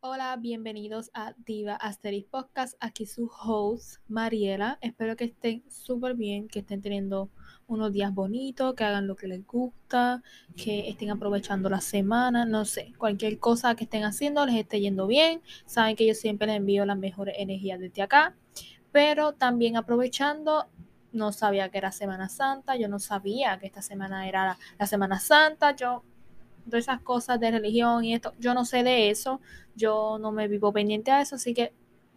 Hola, bienvenidos a Diva Asterix Podcast. Aquí su host, Mariela. Espero que estén súper bien, que estén teniendo unos días bonitos, que hagan lo que les gusta, que estén aprovechando la semana, no sé, cualquier cosa que estén haciendo les esté yendo bien. Saben que yo siempre les envío las mejores energías desde acá, pero también aprovechando no sabía que era Semana Santa, yo no sabía que esta semana era la, Semana Santa, yo de esas cosas de religión y esto, yo no sé de eso, yo no me vivo pendiente a eso, así que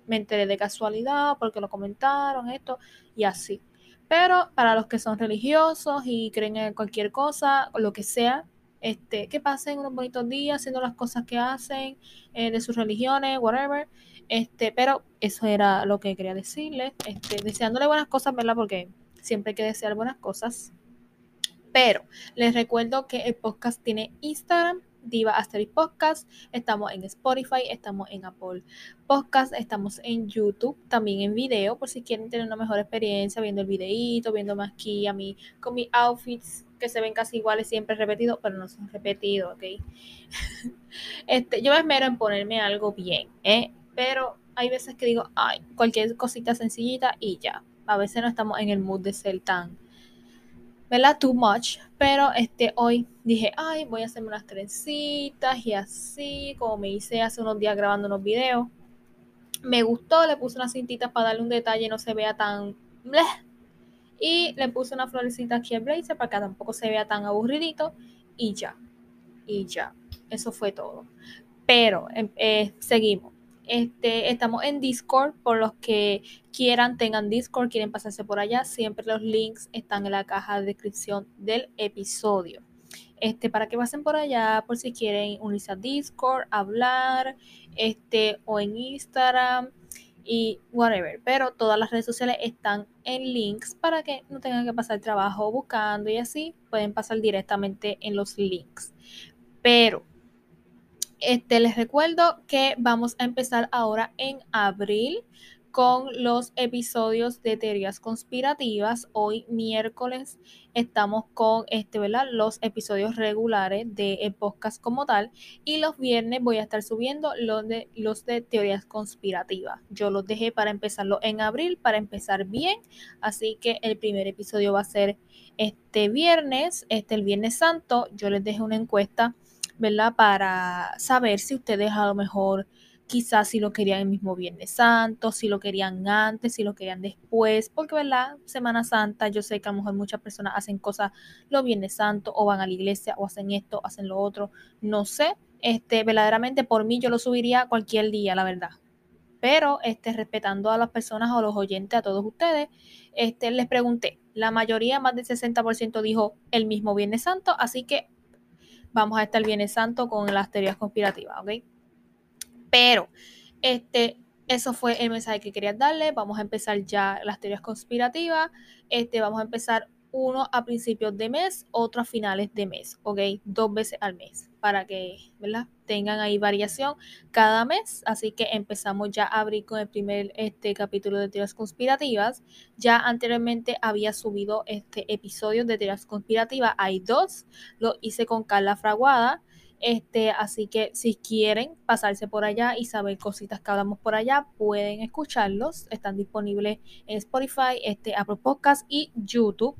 me enteré de casualidad porque lo comentaron, esto y así. Pero para los que son religiosos y creen en cualquier cosa, lo que sea, este, que pasen unos bonitos días haciendo las cosas que hacen eh, de sus religiones, whatever. Este, pero eso era lo que quería decirles. Este, deseándole buenas cosas, ¿verdad? Porque siempre hay que desear buenas cosas. Pero les recuerdo que el podcast tiene Instagram, Diva Asterix Podcast. Estamos en Spotify, estamos en Apple Podcast, estamos en YouTube, también en video, por si quieren tener una mejor experiencia viendo el videíto, viendo aquí a mí con mis outfits que se ven casi iguales, siempre repetidos, pero no son repetidos, ¿ok? este, yo me esmero en ponerme algo bien, ¿eh? Pero hay veces que digo, ay, cualquier cosita sencillita y ya. A veces no estamos en el mood de ser tan ¿verdad? Too much. Pero este, hoy dije, ay, voy a hacerme unas trencitas y así, como me hice hace unos días grabando unos videos. Me gustó, le puse unas cintitas para darle un detalle, no se vea tan... Bleh. Y le puse una florecita aquí al blazer para que tampoco se vea tan aburridito. Y ya. Y ya. Eso fue todo. Pero em, eh, seguimos. Este, estamos en Discord, por los que quieran, tengan Discord, quieren pasarse por allá, siempre los links están en la caja de descripción del episodio. Este, para que pasen por allá, por si quieren unirse a Discord, hablar, este, o en Instagram y whatever. Pero todas las redes sociales están en links para que no tengan que pasar trabajo buscando y así pueden pasar directamente en los links. Pero este, les recuerdo que vamos a empezar ahora en abril con los episodios de teorías conspirativas. Hoy miércoles estamos con este, ¿verdad? los episodios regulares de podcast como tal y los viernes voy a estar subiendo los de los de teorías conspirativas. Yo los dejé para empezarlo en abril para empezar bien, así que el primer episodio va a ser este viernes, este el viernes santo. Yo les dejé una encuesta ¿verdad? Para saber si ustedes a lo mejor quizás si lo querían el mismo Viernes Santo, si lo querían antes, si lo querían después, porque verdad, Semana Santa, yo sé que a lo mejor muchas personas hacen cosas los Viernes Santo o van a la iglesia o hacen esto, hacen lo otro, no sé, este, verdaderamente por mí yo lo subiría cualquier día, la verdad. Pero este, respetando a las personas o los oyentes, a todos ustedes, este, les pregunté, la mayoría, más del 60% dijo el mismo Viernes Santo, así que vamos a estar Viernes Santo con las teorías conspirativas, ¿ok? Pero, este, eso fue el mensaje que quería darle. Vamos a empezar ya las teorías conspirativas. Este, vamos a empezar uno a principios de mes, otro a finales de mes, ¿ok? Dos veces al mes para que, ¿verdad? Tengan ahí variación cada mes. Así que empezamos ya a abrir con el primer este, capítulo de teorías conspirativas. Ya anteriormente había subido este episodio de teorías conspirativas. Hay dos. Lo hice con Carla Fraguada. Este, así que si quieren pasarse por allá y saber cositas que hablamos por allá, pueden escucharlos. Están disponibles en Spotify, este, Apple Podcast y YouTube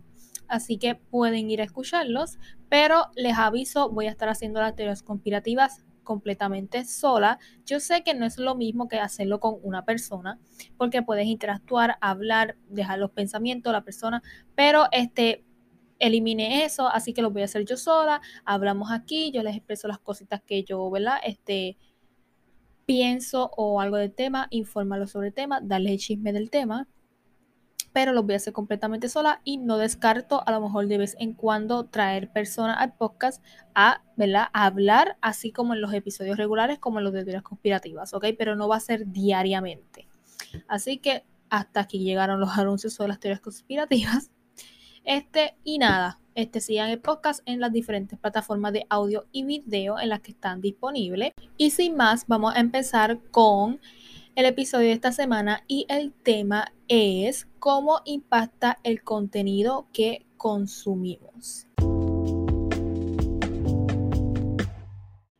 así que pueden ir a escucharlos, pero les aviso, voy a estar haciendo las teorías conspirativas completamente sola. Yo sé que no es lo mismo que hacerlo con una persona, porque puedes interactuar, hablar, dejar los pensamientos la persona, pero este elimine eso, así que lo voy a hacer yo sola. Hablamos aquí, yo les expreso las cositas que yo, ¿verdad? Este pienso o algo del tema, informarlo sobre el tema, darles el chisme del tema pero los voy a hacer completamente sola y no descarto a lo mejor de vez en cuando traer personas al podcast a, ¿verdad? hablar, así como en los episodios regulares, como en los de teorías conspirativas, ¿ok? Pero no va a ser diariamente. Así que hasta aquí llegaron los anuncios sobre las teorías conspirativas. Este, y nada, este, sigan el podcast en las diferentes plataformas de audio y video en las que están disponibles. Y sin más, vamos a empezar con el episodio de esta semana y el tema es cómo impacta el contenido que consumimos.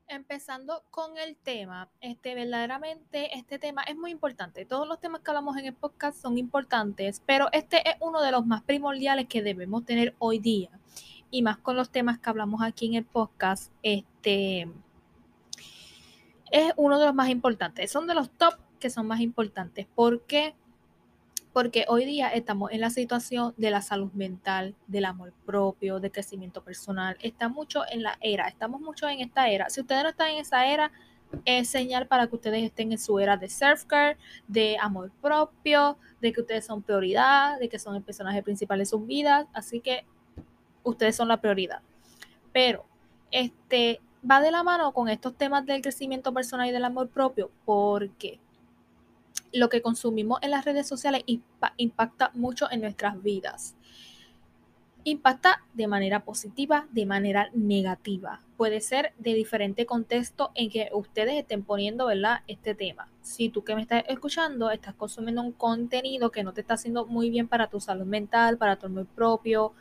Empezando con el tema, este verdaderamente este tema es muy importante. Todos los temas que hablamos en el podcast son importantes, pero este es uno de los más primordiales que debemos tener hoy día. Y más con los temas que hablamos aquí en el podcast, este es uno de los más importantes. Son de los top que son más importantes. ¿Por qué? Porque hoy día estamos en la situación de la salud mental, del amor propio, de crecimiento personal. Está mucho en la era, estamos mucho en esta era. Si ustedes no están en esa era, es señal para que ustedes estén en su era de self-care, de amor propio, de que ustedes son prioridad, de que son el personaje principal de sus vidas. Así que ustedes son la prioridad. Pero este va de la mano con estos temas del crecimiento personal y del amor propio, porque lo que consumimos en las redes sociales impacta mucho en nuestras vidas. Impacta de manera positiva, de manera negativa. Puede ser de diferente contexto en que ustedes estén poniendo ¿verdad? este tema. Si tú que me estás escuchando estás consumiendo un contenido que no te está haciendo muy bien para tu salud mental, para tu amor propio,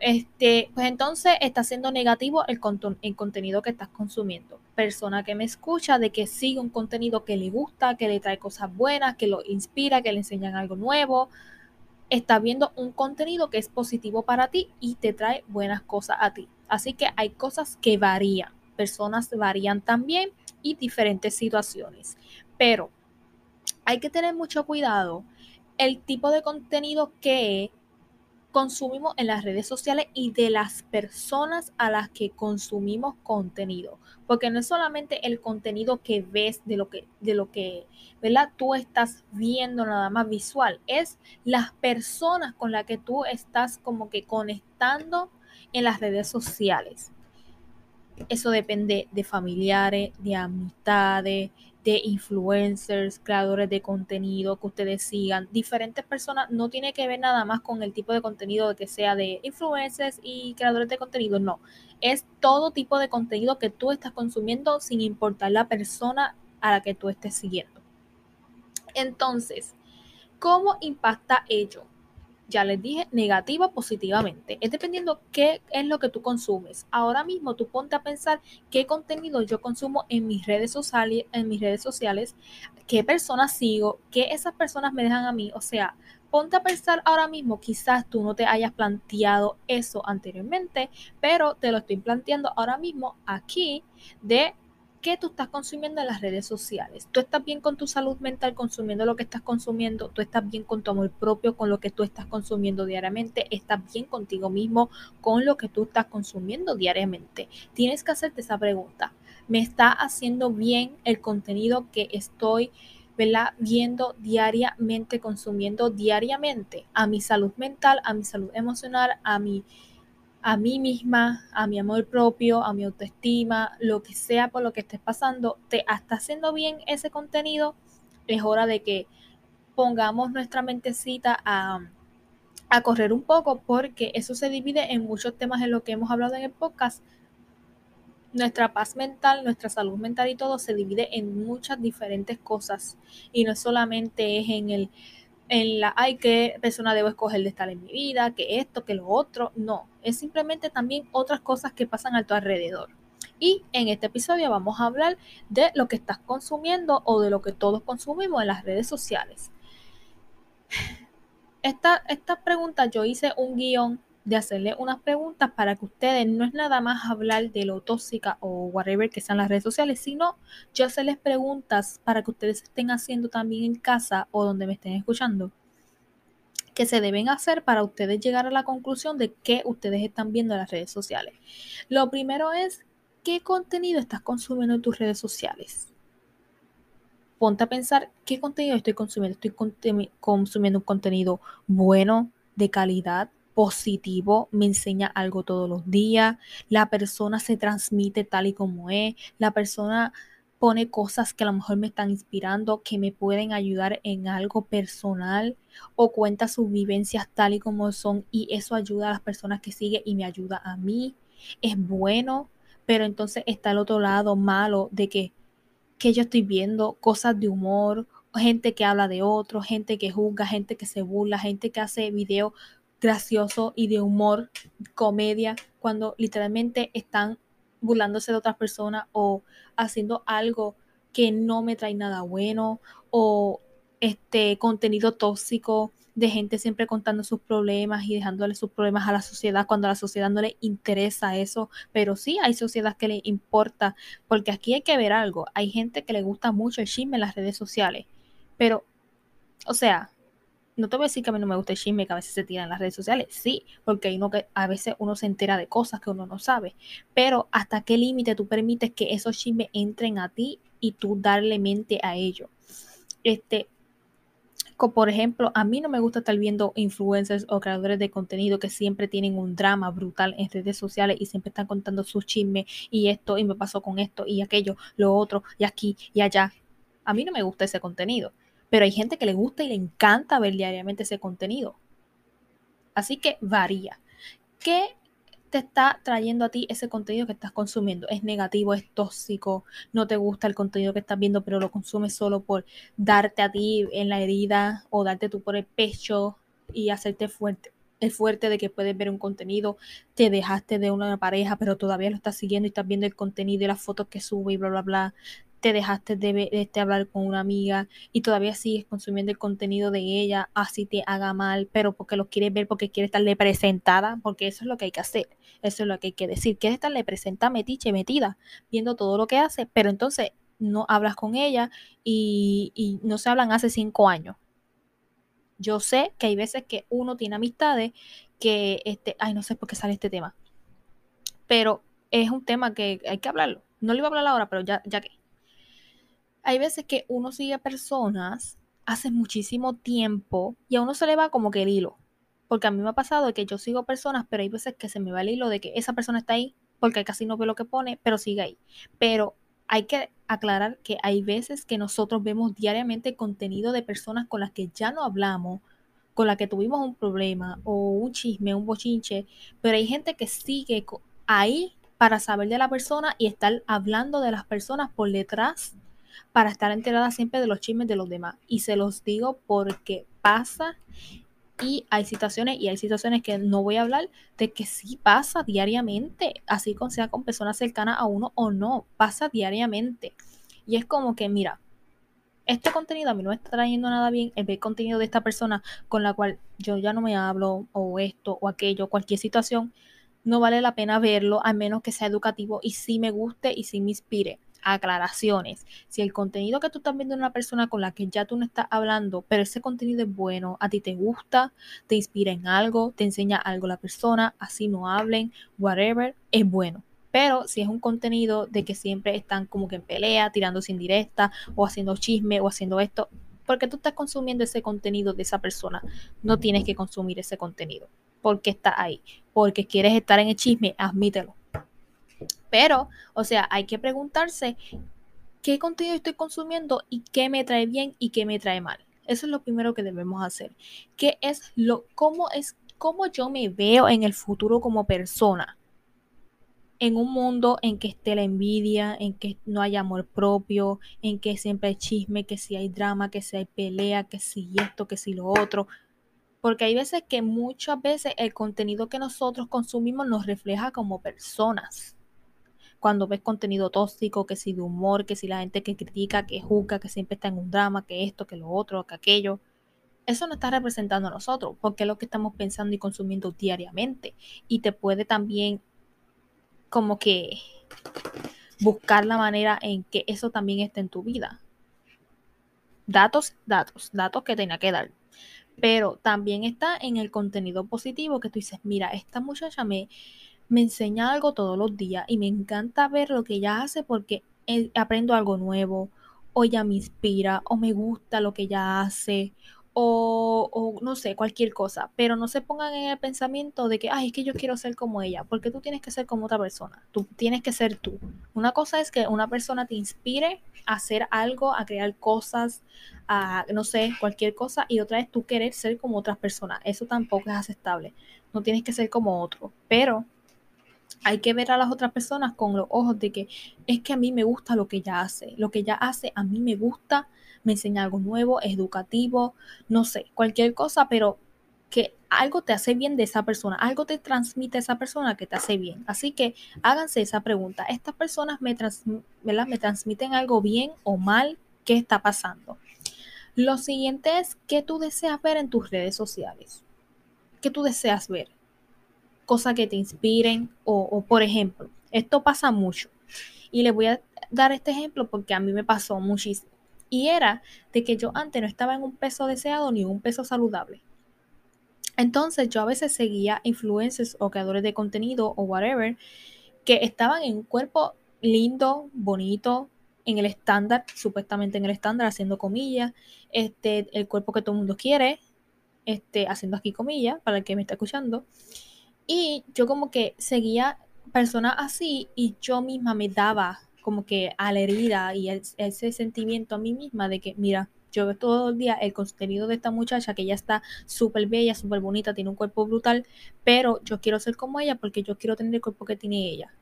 este, pues entonces está siendo negativo el, el, contenido que estás consumiendo. Persona que me escucha de que sigue un contenido que le gusta, que le trae cosas buenas, que lo inspira, que le enseñan algo nuevo, está viendo un contenido que es positivo para ti y te trae buenas cosas a ti. Así que hay cosas que varían, personas varían también y diferentes situaciones. Pero hay que tener mucho cuidado el tipo de contenido que consumimos en las redes sociales y de las personas a las que consumimos contenido. Porque no es solamente el contenido que ves de lo que, de lo que, ¿verdad? Tú estás viendo nada más visual. Es las personas con las que tú estás como que conectando en las redes sociales. Eso depende de familiares, de amistades, de influencers, creadores de contenido que ustedes sigan, diferentes personas, no tiene que ver nada más con el tipo de contenido que sea de influencers y creadores de contenido, no, es todo tipo de contenido que tú estás consumiendo sin importar la persona a la que tú estés siguiendo. Entonces, ¿cómo impacta ello? Ya les dije, negativa positivamente. Es dependiendo qué es lo que tú consumes. Ahora mismo tú ponte a pensar qué contenido yo consumo en mis redes sociales, en mis redes sociales, qué personas sigo, qué esas personas me dejan a mí. O sea, ponte a pensar ahora mismo, quizás tú no te hayas planteado eso anteriormente, pero te lo estoy planteando ahora mismo aquí de qué tú estás consumiendo en las redes sociales. Tú estás bien con tu salud mental consumiendo lo que estás consumiendo, tú estás bien con tu amor propio con lo que tú estás consumiendo diariamente, estás bien contigo mismo con lo que tú estás consumiendo diariamente. Tienes que hacerte esa pregunta. ¿Me está haciendo bien el contenido que estoy viendo diariamente, consumiendo diariamente a mi salud mental, a mi salud emocional, a mi a mí misma, a mi amor propio, a mi autoestima, lo que sea por lo que estés pasando, te está haciendo bien ese contenido, es hora de que pongamos nuestra mentecita a, a correr un poco porque eso se divide en muchos temas en lo que hemos hablado en el podcast. Nuestra paz mental, nuestra salud mental y todo se divide en muchas diferentes cosas y no solamente es en el en la, ay, qué persona debo escoger de estar en mi vida, que esto, que lo otro. No, es simplemente también otras cosas que pasan a tu alrededor. Y en este episodio vamos a hablar de lo que estás consumiendo o de lo que todos consumimos en las redes sociales. Esta, esta pregunta yo hice un guion de hacerle unas preguntas para que ustedes no es nada más hablar de lo tóxica o whatever que sean las redes sociales, sino yo hacerles preguntas para que ustedes estén haciendo también en casa o donde me estén escuchando que se deben hacer para ustedes llegar a la conclusión de qué ustedes están viendo en las redes sociales. Lo primero es, ¿qué contenido estás consumiendo en tus redes sociales? Ponte a pensar, ¿qué contenido estoy consumiendo? ¿Estoy consumiendo un contenido bueno, de calidad, positivo, me enseña algo todos los días, la persona se transmite tal y como es, la persona pone cosas que a lo mejor me están inspirando, que me pueden ayudar en algo personal o cuenta sus vivencias tal y como son y eso ayuda a las personas que sigue y me ayuda a mí. Es bueno, pero entonces está el otro lado malo de que, que yo estoy viendo cosas de humor gente que habla de otros, gente que juzga, gente que se burla, gente que hace videos graciosos y de humor, comedia, cuando literalmente están burlándose de otras personas o haciendo algo que no me trae nada bueno o este contenido tóxico de gente siempre contando sus problemas y dejándole sus problemas a la sociedad cuando a la sociedad no le interesa eso, pero sí hay sociedad que le importa, porque aquí hay que ver algo, hay gente que le gusta mucho el chisme en las redes sociales, pero, o sea, no te voy a decir que a mí no me gusta el chisme que a veces se tira en las redes sociales, sí, porque uno que a veces uno se entera de cosas que uno no sabe, pero hasta qué límite tú permites que esos chismes entren a ti y tú darle mente a ello. Este, por ejemplo, a mí no me gusta estar viendo influencers o creadores de contenido que siempre tienen un drama brutal en redes sociales y siempre están contando sus chismes y esto y me pasó con esto y aquello, lo otro y aquí y allá. A mí no me gusta ese contenido. Pero hay gente que le gusta y le encanta ver diariamente ese contenido. Así que varía. ¿Qué te está trayendo a ti ese contenido que estás consumiendo? ¿Es negativo? ¿Es tóxico? ¿No te gusta el contenido que estás viendo, pero lo consumes solo por darte a ti en la herida o darte tú por el pecho y hacerte fuerte? El fuerte de que puedes ver un contenido, te dejaste de una pareja, pero todavía lo estás siguiendo y estás viendo el contenido y las fotos que sube y bla, bla, bla te dejaste de, este, hablar con una amiga y todavía sigues consumiendo el contenido de ella, así te haga mal, pero porque lo quieres ver, porque quieres estarle presentada, porque eso es lo que hay que hacer, eso es lo que hay que decir, quieres estarle presentada, metiche, metida, viendo todo lo que hace, pero entonces no hablas con ella y, no se hablan hace cinco años. Yo sé que hay veces que uno tiene amistades que, este, ay, no sé por qué sale este tema, pero es un tema que hay que hablarlo. No le iba a hablar ahora, pero ya, ya que hay veces que uno sigue personas hace muchísimo tiempo y a uno se le va como que el hilo. Porque a mí me ha pasado que yo sigo personas, pero hay veces que se me va el hilo de que esa persona está ahí, porque casi no ve lo que pone, pero sigue ahí. Pero hay que aclarar que hay veces que nosotros vemos diariamente contenido de personas con las que ya no hablamos, con las que tuvimos un problema o un chisme, un bochinche, pero hay gente que sigue ahí para saber de la persona y estar hablando de las personas por detrás para estar enterada siempre de los chismes de los demás. Y se los digo porque pasa y hay situaciones y hay situaciones que no voy a hablar de que sí pasa diariamente, así con sea con personas cercanas a uno o no, pasa diariamente. Y es como que, mira, este contenido a mí no me está trayendo nada bien, el ver contenido de esta persona con la cual yo ya no me hablo, o esto, o aquello, cualquier situación, no vale la pena verlo, a menos que sea educativo y sí me guste y sí me inspire aclaraciones. Si el contenido que tú estás viendo en una persona con la que ya tú no estás hablando, pero ese contenido es bueno, a ti te gusta, te inspira en algo, te enseña algo la persona, así no hablen, whatever, es bueno. Pero si es un contenido de que siempre están como que en pelea, tirándose indirecta o haciendo chisme o haciendo esto, porque tú estás consumiendo ese contenido de esa persona, no tienes que consumir ese contenido. Porque está ahí. Porque quieres estar en el chisme, admítelo pero, o sea, hay que preguntarse qué contenido estoy consumiendo y qué me trae bien y qué me trae mal. Eso es lo primero que debemos hacer. ¿Qué es lo, cómo es, cómo yo me veo en el futuro como persona? En un mundo en que esté la envidia, en que no hay amor propio, en que siempre hay chisme, que si hay drama, que si hay pelea, que si esto, que si lo otro. Porque hay veces que muchas veces el contenido que nosotros consumimos nos refleja como personas cuando ves contenido tóxico, que si de humor, que si la gente que critica, que juzga, que siempre está en un drama, que esto, que lo otro, que aquello. Eso no está representando a nosotros, porque es lo que estamos pensando y consumiendo diariamente. Y te puede también como que buscar la manera en que eso también esté en tu vida. Datos, datos, datos que tenía que dar. Pero también está en el contenido positivo que tú dices, mira, esta muchacha me, me enseña algo todos los días y me encanta ver lo que ella hace porque eh, aprendo algo nuevo o ella me inspira o me gusta lo que ella hace o, no sé, cualquier cosa, pero no se pongan en el pensamiento de que, ay, es que yo quiero ser como ella, porque tú tienes que ser como otra persona, tú tienes que ser tú. Una cosa es que una persona te inspire a hacer algo, a crear cosas, a, no sé, cualquier cosa, y otra es tú querer ser como otras personas, eso tampoco es aceptable, no tienes que ser como otro, pero hay que ver a las otras personas con los ojos de que es que a mí me gusta lo que ella hace, lo que ella hace a mí me gusta, me enseña algo nuevo, educativo, no sé, cualquier cosa, pero que algo te hace bien de esa persona, algo te transmite esa persona que te hace bien. Así que háganse esa pregunta. ¿Estas personas me, me transmiten algo bien o mal? ¿Qué está pasando? Lo siguiente es qué tú deseas ver en tus redes sociales. ¿Qué tú deseas ver? Cosas que te inspiren o, o por ejemplo, esto pasa mucho. Y les voy a dar este ejemplo porque a mí me pasó muchísimo. Y era de que yo antes no estaba en un peso deseado ni un peso saludable. Entonces yo a veces seguía influencers o creadores de contenido o whatever que estaban en un cuerpo lindo, bonito, en el estándar, supuestamente en el estándar, haciendo comillas, este, el cuerpo que todo el mundo quiere, este, haciendo aquí comillas, para el que me está escuchando. Y yo como que seguía personas así y yo misma me daba como que a la herida y ese sentimiento a mí misma de que, mira, yo veo todo el día el contenido de esta muchacha que ella está súper bella, súper bonita, tiene un cuerpo brutal, pero yo quiero ser como ella porque yo quiero tener el cuerpo que tiene ella.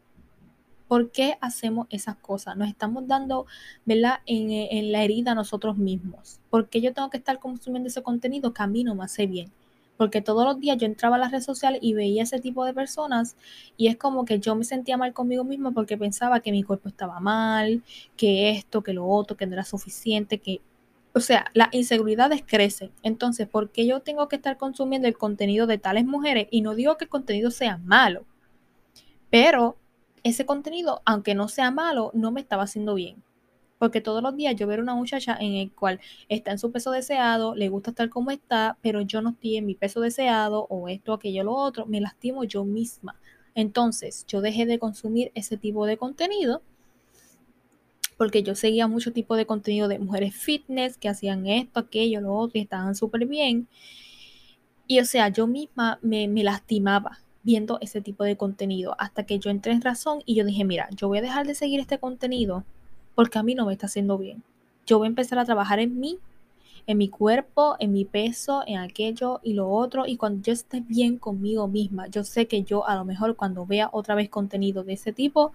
¿Por qué hacemos esas cosas? Nos estamos dando, ¿verdad? En, la herida nosotros mismos. ¿Por qué yo tengo que estar consumiendo ese contenido que a mí no me hace bien? Porque todos los días yo entraba a las redes sociales y veía ese tipo de personas y es como que yo me sentía mal conmigo misma porque pensaba que mi cuerpo estaba mal, que esto, que lo otro, que no era suficiente, que... O sea, las inseguridades crecen. Entonces, ¿por qué yo tengo que estar consumiendo el contenido de tales mujeres? Y no digo que el contenido sea malo, pero ese contenido, aunque no sea malo, no me estaba haciendo bien. Porque todos los días yo veo una muchacha en el cual está en su peso deseado, le gusta estar como está, pero yo no estoy en mi peso deseado o esto, aquello, lo otro, me lastimo yo misma. Entonces yo dejé de consumir ese tipo de contenido porque yo seguía mucho tipo de contenido de mujeres fitness que hacían esto, aquello, lo otro y estaban súper bien. Y o sea, yo misma me, me lastimaba viendo ese tipo de contenido hasta que yo entré en razón y yo dije, mira, yo voy a dejar de seguir este contenido porque a mí no me está haciendo bien. Yo voy a empezar a trabajar en mí, en mi cuerpo, en mi peso, en aquello y lo otro. Y cuando yo esté bien conmigo misma, yo sé que yo a lo mejor cuando vea otra vez contenido de ese tipo,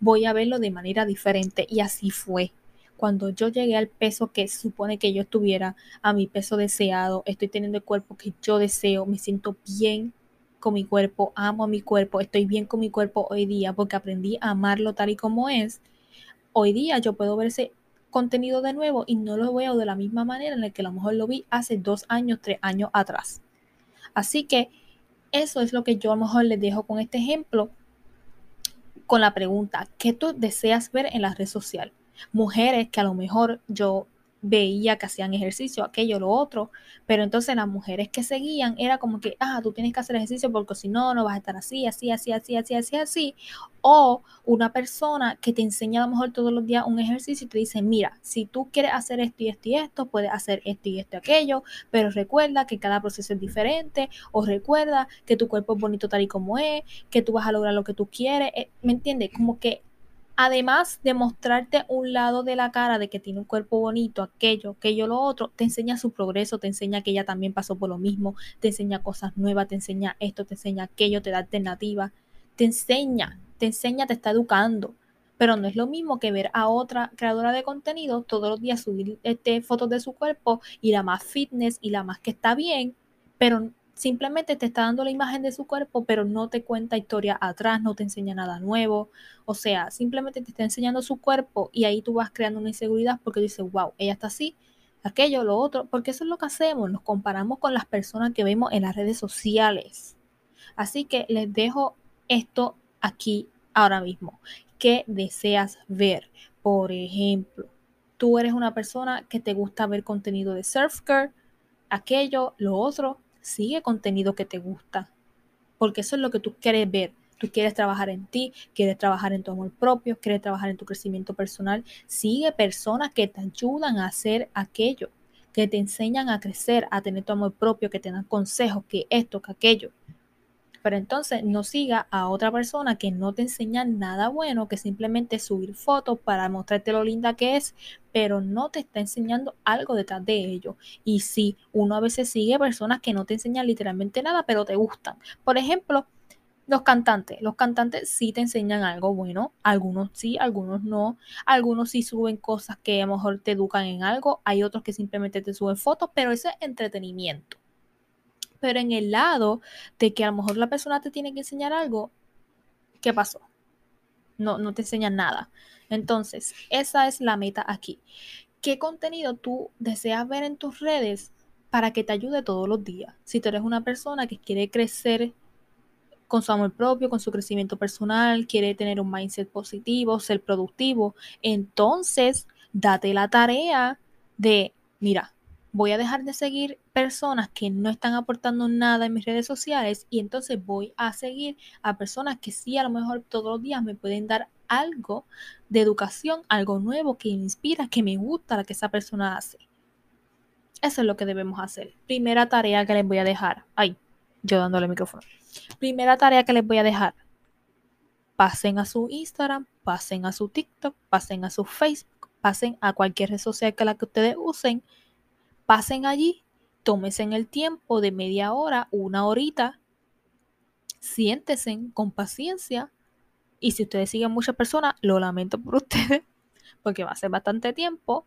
voy a verlo de manera diferente. Y así fue. Cuando yo llegué al peso que supone que yo estuviera, a mi peso deseado, estoy teniendo el cuerpo que yo deseo, me siento bien con mi cuerpo, amo a mi cuerpo, estoy bien con mi cuerpo hoy día porque aprendí a amarlo tal y como es hoy día yo puedo ver ese contenido de nuevo y no lo veo de la misma manera en la que a lo mejor lo vi hace dos años, tres años atrás. Así que eso es lo que yo a lo mejor les dejo con este ejemplo, con la pregunta, ¿qué tú deseas ver en la red social? Mujeres que a lo mejor yo veía que hacían ejercicio, aquello, lo otro, pero entonces las mujeres que seguían era como que, ah, tú tienes que hacer ejercicio porque si no, no vas a estar así, así, así, así, así, así, así, o una persona que te enseña a lo mejor todos los días un ejercicio y te dice, mira, si tú quieres hacer esto y esto y esto, puedes hacer esto y esto y aquello, pero recuerda que cada proceso es diferente, o recuerda que tu cuerpo es bonito tal y como es, que tú vas a lograr lo que tú quieres, eh, ¿me entiendes? Como que además de mostrarte un lado de la cara de que tiene un cuerpo bonito, aquello, aquello, lo otro, te enseña su progreso, te enseña que ella también pasó por lo mismo, te enseña cosas nuevas, te enseña esto, te enseña aquello, te da alternativa, te enseña, te enseña, te está educando. Pero no es lo mismo que ver a otra creadora de contenido todos los días subir este, fotos de su cuerpo y la más fitness y la más que está bien, pero simplemente te está dando la imagen de su cuerpo, pero no te cuenta historia atrás, no te enseña nada nuevo. O sea, simplemente te está enseñando su cuerpo y ahí tú vas creando una inseguridad porque dices, wow, ella está así, aquello, lo otro, porque eso es lo que hacemos, nos comparamos con las personas que vemos en las redes sociales. Así que les dejo esto aquí ahora mismo. ¿Qué deseas ver? Por ejemplo, tú eres una persona que te gusta ver contenido de surf aquello, lo otro, sigue contenido que te gusta, porque eso es lo que tú quieres ver. Tú quieres trabajar en ti, quieres trabajar en tu amor propio, quieres trabajar en tu crecimiento personal. Sigue personas que te ayudan a hacer aquello, que te enseñan a crecer, a tener tu amor propio, que te dan consejos, que esto, que aquello. Pero entonces no siga a otra persona que no te enseña nada bueno, que simplemente subir fotos para mostrarte lo linda que es, pero no te está enseñando algo detrás de ello. Y sí, uno a veces sigue personas que no te enseñan literalmente nada, pero te gustan. Por ejemplo, Los cantantes, los cantantes sí te enseñan algo bueno, algunos sí, algunos no, algunos sí suben cosas que a lo mejor te educan en algo, hay otros que simplemente te suben fotos, pero ese es entretenimiento. Pero en el lado de que a lo mejor la persona te tiene que enseñar algo, ¿qué pasó? No, no te enseñan nada. Entonces, esa es la meta aquí. ¿Qué contenido tú deseas ver en tus redes para que te ayude todos los días? Si tú eres una persona que quiere crecer con su amor propio, con su crecimiento personal, quiere tener un mindset positivo, ser productivo, entonces date la tarea de, mira, voy a dejar de seguir personas que no están aportando nada en mis redes sociales y entonces voy a seguir a personas que sí a lo mejor todos los días me pueden dar algo de educación, algo nuevo que me inspira, que me gusta lo que esa persona hace. Eso es lo que debemos hacer. Primera tarea que les voy a dejar. Ay, yo dándole el micrófono. Primera tarea que les voy a dejar. Pasen a su Instagram, pasen a su TikTok, pasen a su Facebook, pasen a cualquier red social que la que ustedes usen. Pasen allí, tómense en el tiempo de media hora, una horita. Siéntese con paciencia. Y si ustedes siguen muchas personas, lo lamento por ustedes, porque va a ser bastante tiempo.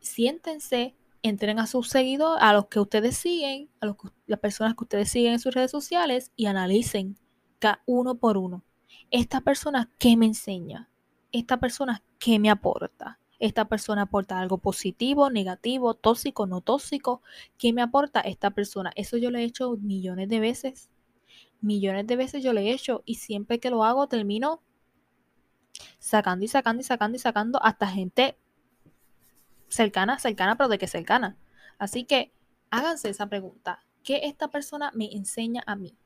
Siéntense, entren a sus seguidores, a los que ustedes siguen, a las personas que ustedes siguen en sus redes sociales y analicen cada uno por uno. Esta persona, ¿qué me enseña? Esta persona, ¿qué me aporta? Esta persona aporta algo positivo, negativo, tóxico, no tóxico. ¿Qué me aporta esta persona? Eso yo lo he hecho millones de veces. Millones de veces yo lo he hecho y siempre que lo hago termino sacando y sacando y sacando y sacando hasta gente cercana, cercana, pero de qué cercana. Así que háganse esa pregunta. ¿Qué esta persona me enseña a mí?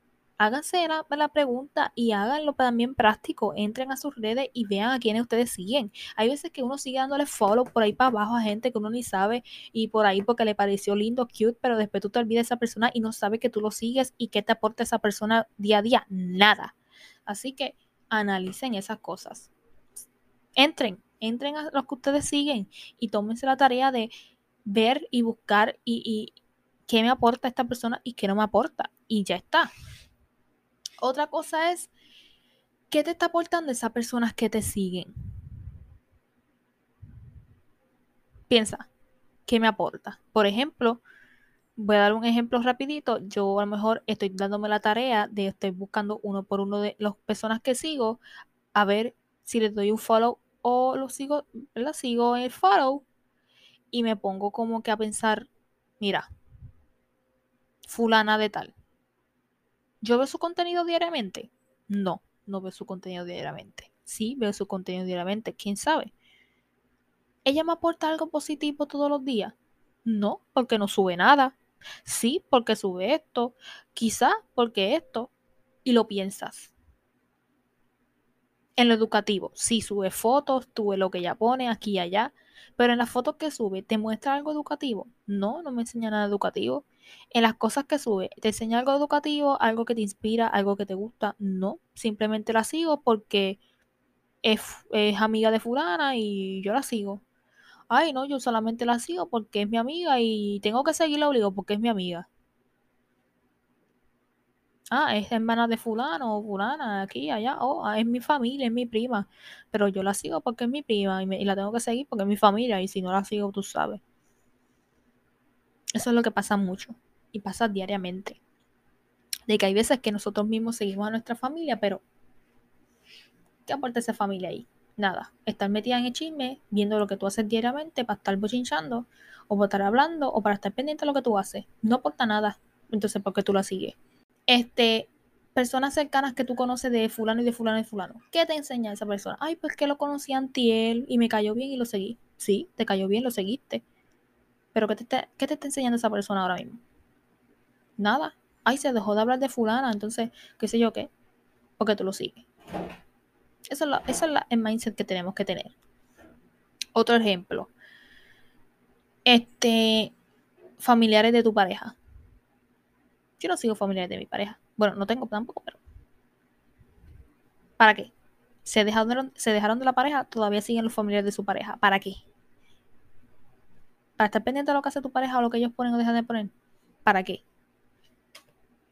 Háganse la, la, pregunta y háganlo también práctico. Entren a sus redes y vean a quienes ustedes siguen. Hay veces que uno sigue dándole follow por ahí para abajo a gente que uno ni sabe y por ahí porque le pareció lindo, cute, pero después tú te olvidas de esa persona y no sabes que tú lo sigues y qué te aporta esa persona día a día. Nada. Así que analicen esas cosas. Entren, entren a los que ustedes siguen y tómense la tarea de ver y buscar y qué me aporta esta persona y qué no me aporta. Y ya está. Otra cosa es, ¿qué te está aportando esas personas que te siguen? Piensa, ¿qué me aporta? Por ejemplo, voy a dar un ejemplo rapidito. Yo a lo mejor estoy dándome la tarea de estoy buscando uno por uno de las personas que sigo a ver si les doy un follow o lo sigo, la sigo en el follow y me pongo como que a pensar, mira, fulana de tal. ¿Yo veo su contenido diariamente? No, no veo su contenido diariamente. Sí, veo su contenido diariamente, quién sabe. ¿Ella me aporta algo positivo todos los días? No, porque no sube nada. Sí, porque sube esto. Quizá porque esto. Y lo piensas en lo educativo. Sí, sube fotos, tuve lo que ella pone aquí y allá, pero en las fotos que sube, ¿te muestra algo educativo? No, no me enseña nada educativo. En las cosas que sube, ¿te enseña algo educativo, algo que te inspira, algo que te gusta? No, simplemente la sigo porque es, es amiga de fulana y yo la sigo. Ay, no, yo solamente la sigo porque es mi amiga y tengo que seguirla obligado porque es mi amiga ah, es hermana de fulano o fulana, aquí, allá, oh, ah, es mi familia, es mi prima, pero yo la sigo porque es mi prima y, la tengo que seguir porque es mi familia y si no la sigo, tú sabes. Eso es lo que pasa mucho y pasa diariamente. De que hay veces que nosotros mismos seguimos a nuestra familia, pero ¿qué aporta esa familia ahí? Nada, estar metida en el chisme, viendo lo que tú haces diariamente para estar bochinchando o para estar hablando o para estar pendiente de lo que tú haces. No aporta nada. Entonces, ¿por qué tú la sigues? este, personas cercanas que tú conoces de fulano y de fulano y de fulano. ¿Qué te enseña esa persona? Ay, pues que lo conocí antiel y me cayó bien y lo seguí. Sí, te cayó bien, lo seguiste. Pero ¿qué te, ¿qué te está enseñando esa persona ahora mismo? Nada. Ay, se dejó de hablar de fulana, entonces, qué sé yo qué. Porque tú lo sigues. Eso es, eso es el mindset que tenemos que tener. Otro ejemplo. Este, familiares de tu pareja. Yo no sigo familiares de mi pareja. Bueno, no tengo tampoco, pero. ¿Para qué? Se dejaron, se dejaron de la pareja, todavía siguen los familiares de su pareja. ¿Para qué? ¿Para estar pendiente de lo que hace tu pareja o lo que ellos ponen o dejan de poner? ¿Para qué?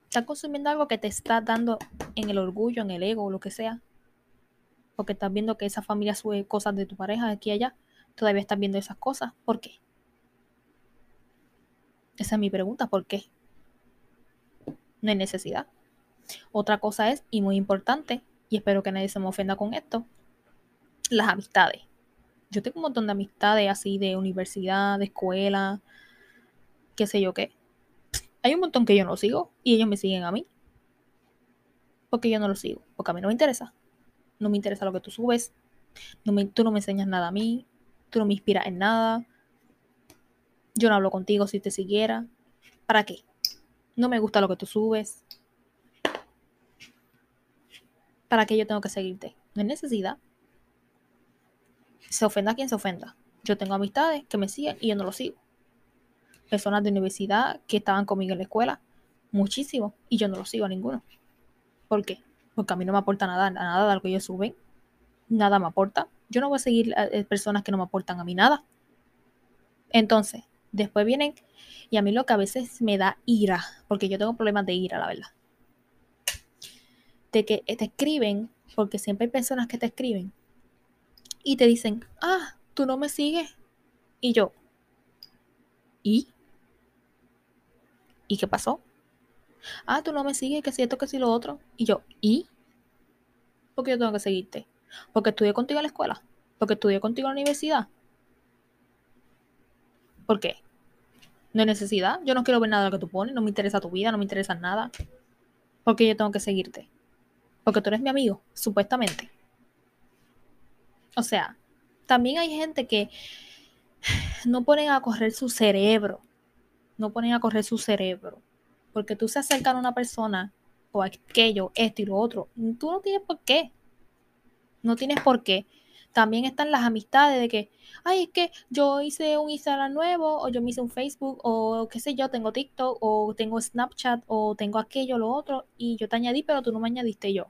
Estás consumiendo algo que te está dando en el orgullo, en el ego, o lo que sea. Porque estás viendo que esa familia sube cosas de tu pareja aquí y allá. Todavía estás viendo esas cosas. ¿Por qué? Esa es mi pregunta. ¿Por qué? No hay necesidad. Otra cosa es, y muy importante, y espero que nadie se me ofenda con esto, las amistades. Yo tengo un montón de amistades así de universidad, de escuela, qué sé yo qué. Hay un montón que yo no sigo y ellos me siguen a mí. Porque yo no lo sigo. Porque a mí no me interesa. No me interesa lo que tú subes. No me, tú no me enseñas nada a mí. Tú no me inspiras en nada. Yo no hablo contigo si te siguiera. ¿Para qué? No me gusta lo que tú subes. ¿Para qué yo tengo que seguirte? No hay necesidad. Se ofenda a quien se ofenda. Yo tengo amistades que me siguen y yo no lo sigo. Personas de universidad que estaban conmigo en la escuela, muchísimo, y yo no lo sigo a ninguno. ¿Por qué? Porque a mí no me aporta nada, nada de lo que ellos suben. Nada me aporta. Yo no voy a seguir a eh, personas que no me aportan a mí nada. Entonces, después vienen, y a mí lo que a veces me da ira, porque yo tengo problemas de ira, la verdad. De que te escriben, porque siempre hay personas que te escriben y te dicen, ah, tú no me sigues. Y yo, ¿y? ¿Y qué pasó? Ah, tú no me sigues, que si esto, que si lo otro. Y yo, ¿y? Porque yo tengo que seguirte. Porque estudié contigo en la escuela. Porque estudié contigo en la universidad. ¿Por qué? No hay necesidad. Yo no quiero ver nada de lo que tú pones. No me interesa tu vida, no me interesa nada. Porque yo tengo que seguirte. Porque tú eres mi amigo, supuestamente. O sea, también hay gente que no ponen a correr su cerebro. No ponen a correr su cerebro. Porque tú se acercas a una persona o aquello, esto y lo otro. Tú no tienes por qué. No tienes por qué. También están las amistades de que, ay, es que yo hice un Instagram nuevo, o yo me hice un Facebook, o qué sé yo, tengo TikTok, o tengo Snapchat, o tengo aquello, lo otro, y yo te añadí, pero tú no me añadiste yo.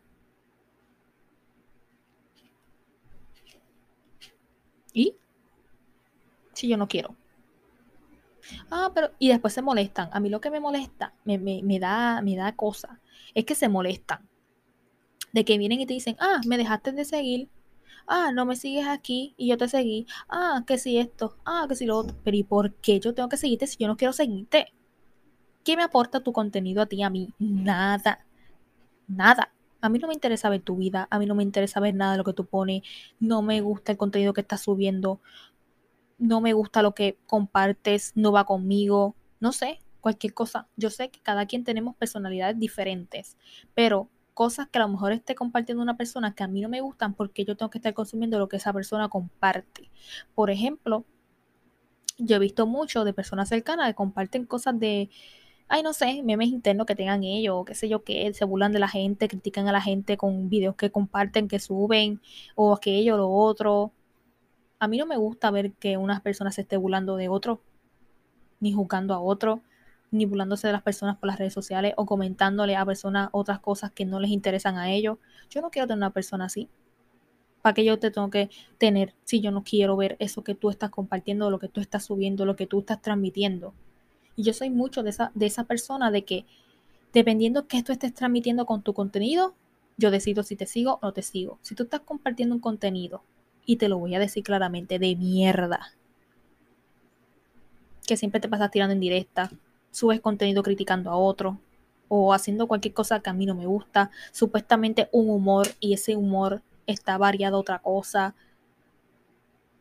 ¿Y? Si yo no quiero. Ah, pero. Y después se molestan. A mí lo que me molesta, me, da, me da cosa, es que se molestan. De que vienen y te dicen, ah, me dejaste de seguir. Ah, no me sigues aquí y yo te seguí. Ah, que si esto. Ah, que si lo otro. Pero ¿y por qué yo tengo que seguirte si yo no quiero seguirte? ¿Qué me aporta tu contenido a ti, a mí? Nada. Nada. A mí no me interesa ver tu vida, a mí no me interesa ver nada de lo que tú pones, no me gusta el contenido que estás subiendo, no me gusta lo que compartes, no va conmigo, no sé, cualquier cosa. Yo sé que cada quien tenemos personalidades diferentes, pero cosas que a lo mejor esté compartiendo una persona que a mí no me gustan porque yo tengo que estar consumiendo lo que esa persona comparte. Por ejemplo, yo he visto mucho de personas cercanas que comparten cosas de ay, no sé, memes internos que tengan ellos, o qué sé yo qué, se burlan de la gente, critican a la gente con videos que comparten, que suben, o aquello, lo otro. A mí no me gusta ver que unas personas se esté burlando de otro, ni juzgando a otro, ni burlándose de las personas por las redes sociales, o comentándole a personas otras cosas que no les interesan a ellos. Yo no quiero tener una persona así. ¿Para qué yo te tengo que tener si yo no quiero ver eso que tú estás compartiendo, lo que tú estás subiendo, lo que tú estás transmitiendo? Y yo soy mucho de esa, de esa persona de que dependiendo que tú estés transmitiendo con tu contenido, yo decido si te sigo o no te sigo. Si tú estás compartiendo un contenido, y te lo voy a decir claramente, de mierda, que siempre te pasas tirando en directa, subes contenido criticando a otro, o haciendo cualquier cosa que a mí no me gusta, supuestamente un humor y ese humor está variado a otra cosa,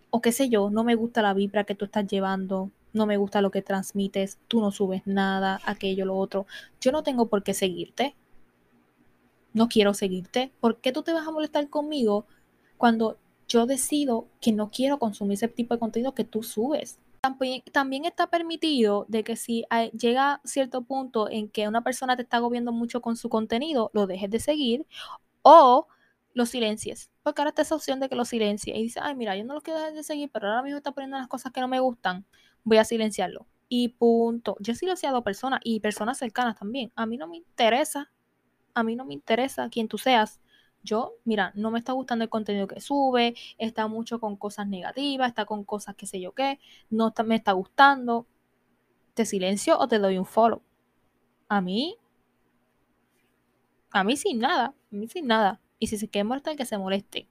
o qué sé yo, no me gusta la vibra que tú estás llevando, no me gusta lo que transmites, tú no subes nada, aquello, lo otro. Yo no tengo por qué seguirte. No quiero seguirte. ¿Por qué tú te vas a molestar conmigo cuando yo decido que no quiero consumir ese tipo de contenido que tú subes? También, está permitido de que si llega cierto punto en que una persona te está agobiando mucho con su contenido, lo dejes de seguir o lo silencies. Porque ahora está esa opción de que lo silencies y dices, ay, mira, yo no lo quiero dejar de seguir, pero ahora mismo está poniendo las cosas que no me gustan voy a silenciarlo. Y punto. Yo he silenciado personas y personas cercanas también. A mí no me interesa. A mí no me interesa quién tú seas. Yo, mira, no me está gustando el contenido que sube, está mucho con cosas negativas, está con cosas que sé yo qué, no me está gustando. ¿Te silencio o te doy un follow? A mí A mí sin nada, a mí sin nada. Y si se quiere molestar, que se moleste.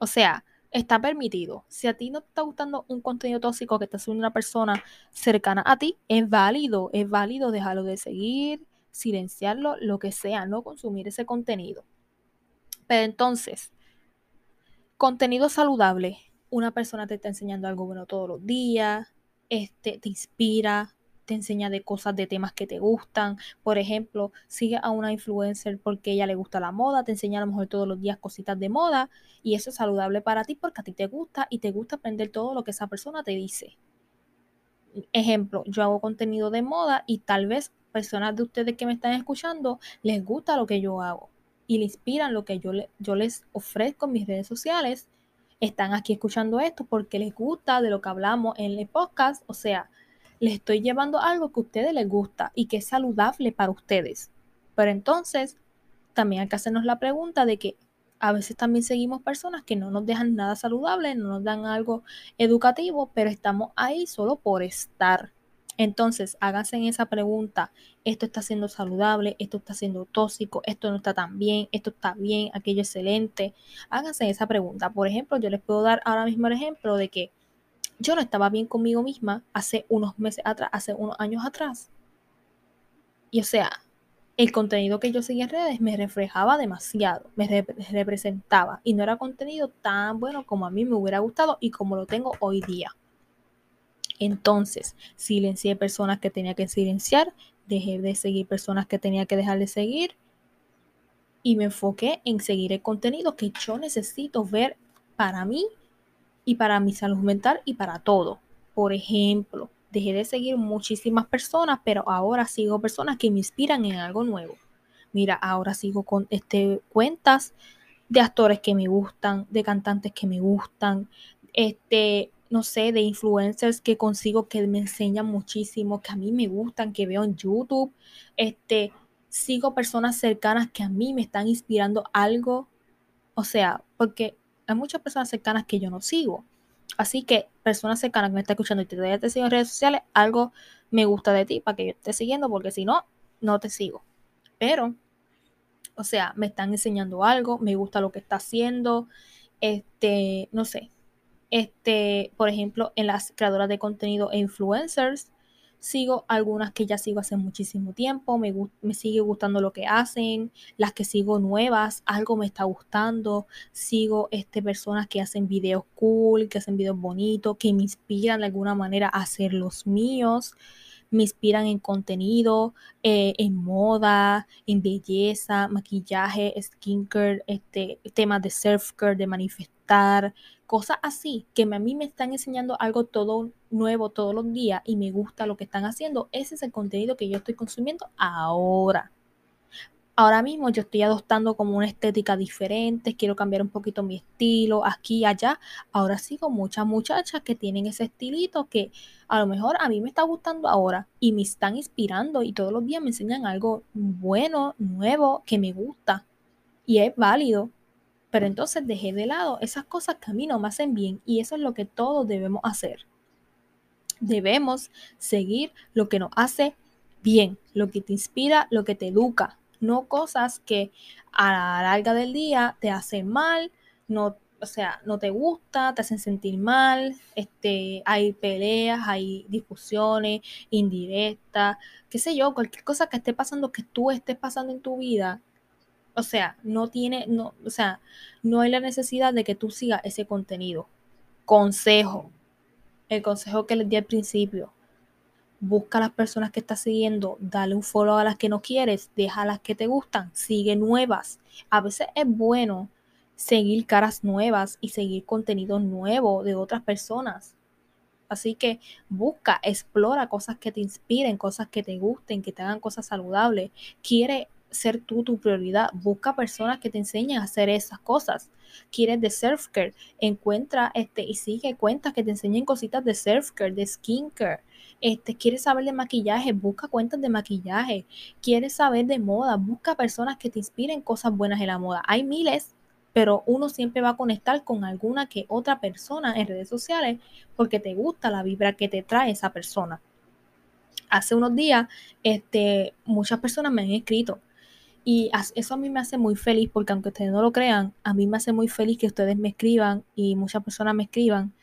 O sea, está permitido. Si a ti no te está gustando un contenido tóxico que está haciendo una persona cercana a ti, es válido, es válido dejarlo de seguir, silenciarlo, lo que sea, no consumir ese contenido. Pero entonces, contenido saludable. Una persona te está enseñando algo bueno todos los días, este, te inspira, te enseña de cosas, de temas que te gustan. Por ejemplo, sigue a una influencer porque ella le gusta la moda, te enseña a lo mejor todos los días cositas de moda y eso es saludable para ti porque a ti te gusta y te gusta aprender todo lo que esa persona te dice. Ejemplo, yo hago contenido de moda y tal vez personas de ustedes que me están escuchando les gusta lo que yo hago y le inspiran lo que yo, yo les ofrezco en mis redes sociales. Están aquí escuchando esto porque les gusta de lo que hablamos en el podcast. O sea, les estoy llevando algo que a ustedes les gusta y que es saludable para ustedes. Pero entonces, también hay que hacernos la pregunta de que a veces también seguimos personas que no nos dejan nada saludable, no nos dan algo educativo, pero estamos ahí solo por estar. Entonces, háganse en esa pregunta, esto está siendo saludable, esto está siendo tóxico, esto no está tan bien, esto está bien, aquello excelente. Háganse esa pregunta. Por ejemplo, yo les puedo dar ahora mismo el ejemplo de que yo no estaba bien conmigo misma hace unos meses atrás, hace unos años atrás. Y o sea, el contenido que yo seguía en redes me reflejaba demasiado, me representaba y no era contenido tan bueno como a mí me hubiera gustado y como lo tengo hoy día. Entonces, silencié personas que tenía que silenciar, dejé de seguir personas que tenía que dejar de seguir y me enfoqué en seguir el contenido que yo necesito ver para mí y para mi salud mental y para todo. Por ejemplo, dejé de seguir muchísimas personas, pero ahora sigo personas que me inspiran en algo nuevo. Mira, ahora sigo con este, cuentas de actores que me gustan, de cantantes que me gustan, este, no sé, de influencers que consigo que me enseñan muchísimo, que a mí me gustan, que veo en YouTube. Este, sigo personas cercanas que a mí me están inspirando algo. O sea, porque hay muchas personas cercanas que yo no sigo. Así que, personas cercanas que me están escuchando y te, sigo en redes sociales, algo me gusta de ti para que yo esté siguiendo, porque si no, no te sigo. Pero, o sea, me están enseñando algo, me gusta lo que está haciendo, este, no sé. Este, por ejemplo, en las creadoras de contenido e influencers, Sigo algunas que ya sigo hace muchísimo tiempo, me, me sigue gustando lo que hacen, las que sigo nuevas, algo me está gustando, sigo este, personas que hacen videos cool, que hacen videos bonitos, que me inspiran de alguna manera a hacer los míos me inspiran en contenido, eh, en moda, en belleza, maquillaje, skincare, este, temas de self-care, de cosas así que a mí me están enseñando algo todo nuevo todos los días y me gusta lo que están haciendo. Ese es el contenido que yo estoy consumiendo ahora. Ahora mismo yo estoy adoptando como una estética diferente, quiero cambiar un poquito mi estilo aquí y allá. Ahora sigo muchas muchachas que tienen ese estilito que a lo mejor a mí me está gustando ahora y me están inspirando y todos los días me enseñan algo bueno, nuevo, que me gusta. Y es válido. Pero entonces dejé de lado. Esas cosas que a mí no me hacen bien y eso es lo que todos debemos hacer. Debemos seguir lo que nos hace bien, lo que te inspira, lo que te educa, no cosas que a la larga del día te hacen mal, no, o sea, no te gusta, te hacen sentir mal, este, hay peleas, hay discusiones indirectas, qué sé yo, cualquier cosa que esté pasando, que tú estés pasando en tu vida, o sea, no tiene, no, o sea, no hay la necesidad de que tú sigas ese contenido. Consejo, el consejo que les di al principio, busca a las personas que estás siguiendo, dale un follow a las que no quieres, deja a las que te gustan, sigue nuevas. A veces es bueno seguir caras nuevas y seguir contenido nuevo de otras personas. Así que busca, explora cosas que te inspiren, cosas que te gusten, que te hagan cosas saludables. Quiere ser tú tu prioridad. Busca personas que te enseñen a hacer esas cosas. Quieres de self-care, encuentra este y sigue cuentas que te enseñen cositas de self-care, de skincare este, quieres saber de maquillaje, busca cuentas de maquillaje, quieres saber de moda, busca personas que te inspiren cosas buenas en la moda. Hay miles, pero uno siempre va a conectar con alguna que otra persona en redes sociales porque te gusta la vibra que te trae esa persona. Hace unos días, este, muchas personas me han escrito Y eso a mí me hace muy feliz porque aunque ustedes no lo crean, a mí me hace muy feliz que ustedes me escriban y muchas personas me escriban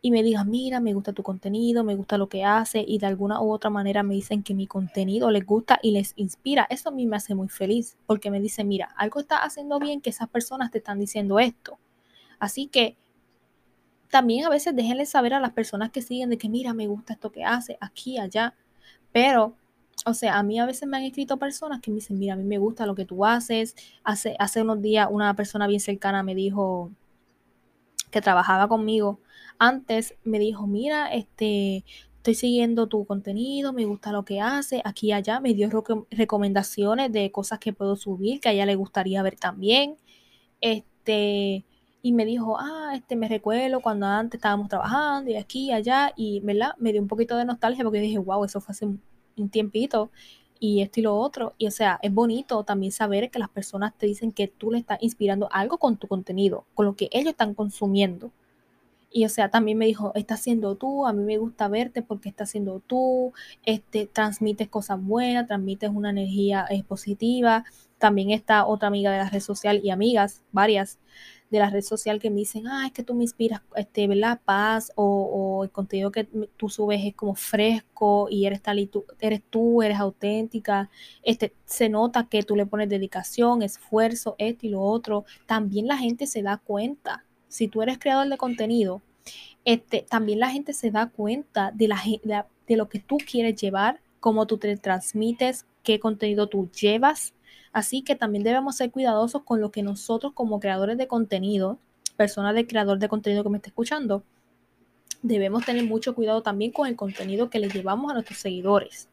y me digan, mira, me gusta tu contenido, me gusta lo que hace y de alguna u otra manera me dicen que mi contenido les gusta y les inspira. Eso a mí me hace muy feliz porque me dicen, mira, algo está haciendo bien que esas personas te están diciendo esto. Así que también a veces déjenle saber a las personas que siguen de que, mira, me gusta esto que hace, aquí, allá. Pero o sea, a mí a veces me han escrito personas que me dicen, mira, a mí me gusta lo que tú haces. Hace, hace unos días una persona bien cercana me dijo que trabajaba conmigo. Antes me dijo, mira, este, estoy siguiendo tu contenido, me gusta lo que hace, aquí y allá. Me dio recomendaciones de cosas que puedo subir, que a ella le gustaría ver también. Este, y me dijo, ah, este, me recuerdo cuando antes estábamos trabajando y aquí y allá. Y, ¿verdad? Me dio un poquito de nostalgia porque dije, wow, eso fue hace un tiempito y esto y lo otro. Y o sea, es bonito también saber que las personas te dicen que tú le estás inspirando algo con tu contenido, con lo que ellos están consumiendo. Y o sea, también me dijo, estás siendo tú, a mí me gusta verte porque estás siendo tú, este, transmites cosas buenas, transmites una energía eh, positiva. También está otra amiga de la red social y amigas, varias, de la red social que me dicen, ah, es que tú me inspiras, este, ¿verdad? Paz o, el contenido que tú subes es como fresco y eres tal y tú, eres tú, eres auténtica, este, se nota que tú le pones dedicación, esfuerzo, esto y lo otro. También la gente se da cuenta, si tú eres creador de contenido, este, también la gente se da cuenta de, la, de, de lo que tú quieres llevar, cómo tú te transmites, qué contenido tú llevas Así que también debemos ser cuidadosos con lo que nosotros como creadores de contenido, personas de creador de contenido que me está escuchando, debemos tener mucho cuidado también con el contenido que le llevamos a nuestros seguidores.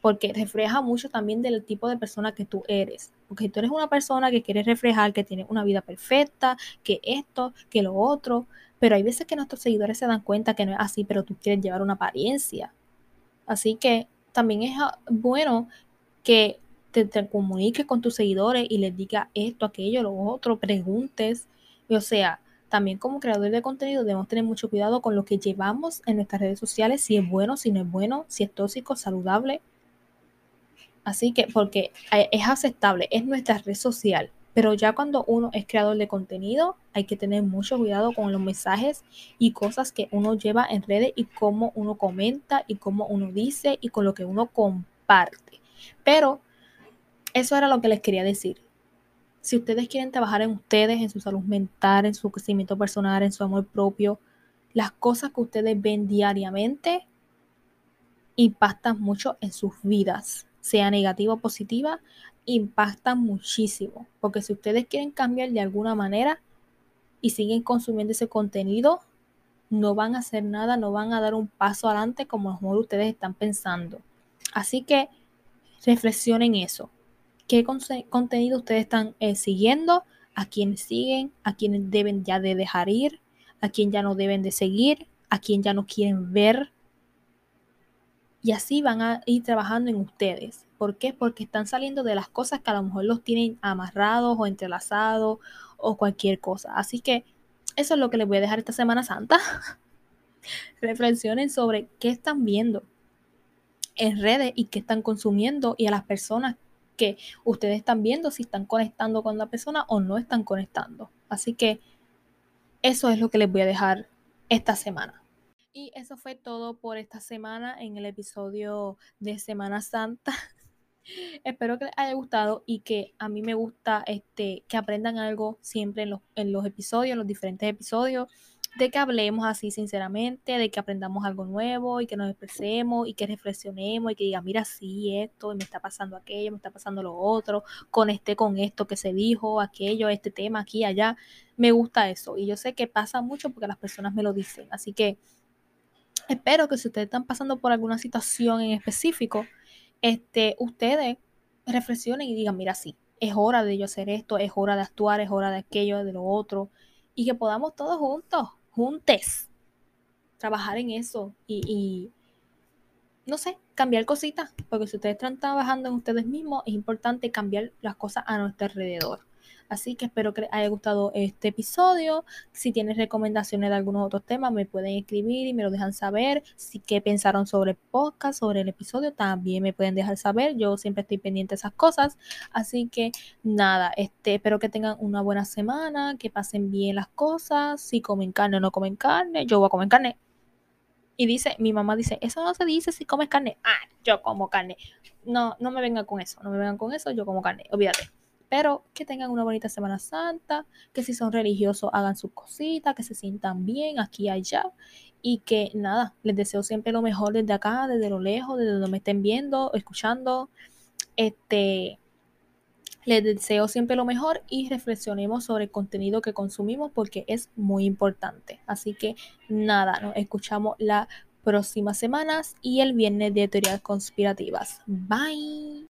Porque refleja mucho también del tipo de persona que tú eres. Porque si tú eres una persona que quiere reflejar que tiene una vida perfecta, que esto, que lo otro, pero hay veces que nuestros seguidores se dan cuenta que no es así, pero tú quieres llevar una apariencia. Así que también es ah, bueno que te, comuniques con tus seguidores y les diga esto, aquello, lo otro, preguntes. o sea, también como creador de contenido debemos tener mucho cuidado con lo que llevamos en nuestras redes sociales, si es bueno, si no es bueno, si es tóxico, saludable. Así que, porque es aceptable, es nuestra red social, pero ya cuando uno es creador de contenido, hay que tener mucho cuidado con los mensajes y cosas que uno lleva en redes y cómo uno comenta y cómo uno dice y con lo que uno comparte. Pero eso era lo que les quería decir. Si ustedes quieren trabajar en ustedes, en su salud mental, en su crecimiento personal, en su amor propio, las cosas que ustedes ven diariamente impactan mucho en sus vidas, sea negativa o positiva, impactan muchísimo. Porque si ustedes quieren cambiar de alguna manera y siguen consumiendo ese contenido, no van a hacer nada, no van a dar un paso adelante como a lo mejor ustedes están pensando. Así que reflexionen eso qué contenido ustedes están eh, siguiendo, a quienes siguen, a quienes deben ya de dejar ir, a quien ya no deben de seguir, a quien ya no quieren ver. Y así van a ir trabajando en ustedes. ¿Por qué? Porque están saliendo de las cosas que a lo mejor los tienen amarrados o entrelazados o cualquier cosa. Así que eso es lo que les voy a dejar esta Semana Santa. Reflexionen sobre qué están viendo en redes y qué están consumiendo y a las personas que ustedes están viendo si están conectando con la persona o no están conectando. Así que eso es lo que les voy a dejar esta semana. Y eso fue todo por esta semana en el episodio de Semana Santa. Espero que les haya gustado y que a mí me gusta este, que aprendan algo siempre en los, en los episodios, los diferentes episodios de que hablemos así sinceramente, de que aprendamos algo nuevo y que nos expresemos y que reflexionemos y que diga, mira, sí, esto, me está pasando aquello, me está pasando lo otro, conecté con esto que se dijo, aquello, este tema, aquí, allá. Me gusta eso y yo sé que pasa mucho porque las personas me lo dicen. Así que espero que si ustedes están pasando por alguna situación en específico, este, ustedes reflexionen y digan, mira, sí, es hora de yo hacer esto, es hora de actuar, es hora de aquello, de lo otro, y que podamos todos juntos juntes, trabajar en eso y, no sé, cambiar cositas, porque si ustedes están trabajando en ustedes mismos, es importante cambiar las cosas a nuestro alrededor. Así que espero que les haya gustado este episodio. Si tienen recomendaciones de algunos otros temas, me pueden escribir y me lo dejan saber. Si qué pensaron sobre el podcast, sobre el episodio, también me pueden dejar saber. Yo siempre estoy pendiente de esas cosas. Así que nada, este, espero que tengan una buena semana, que pasen bien las cosas. Si comen carne o no comen carne, yo voy a comer carne. Y dice, mi mamá dice, eso no se dice si comes carne. Ah, yo como carne. No, no me vengan con eso, no me vengan con eso, yo como carne, olvídate. Pero que tengan una bonita Semana Santa, que si son religiosos hagan sus cositas, que se sientan bien aquí y allá. Y que nada, les deseo siempre lo mejor desde acá, desde lo lejos, desde donde me estén viendo, escuchando. Este, les deseo siempre lo mejor y reflexionemos sobre el contenido que consumimos porque es muy importante. Así que nada, nos escuchamos las próximas semanas y el viernes de teorías conspirativas. Bye.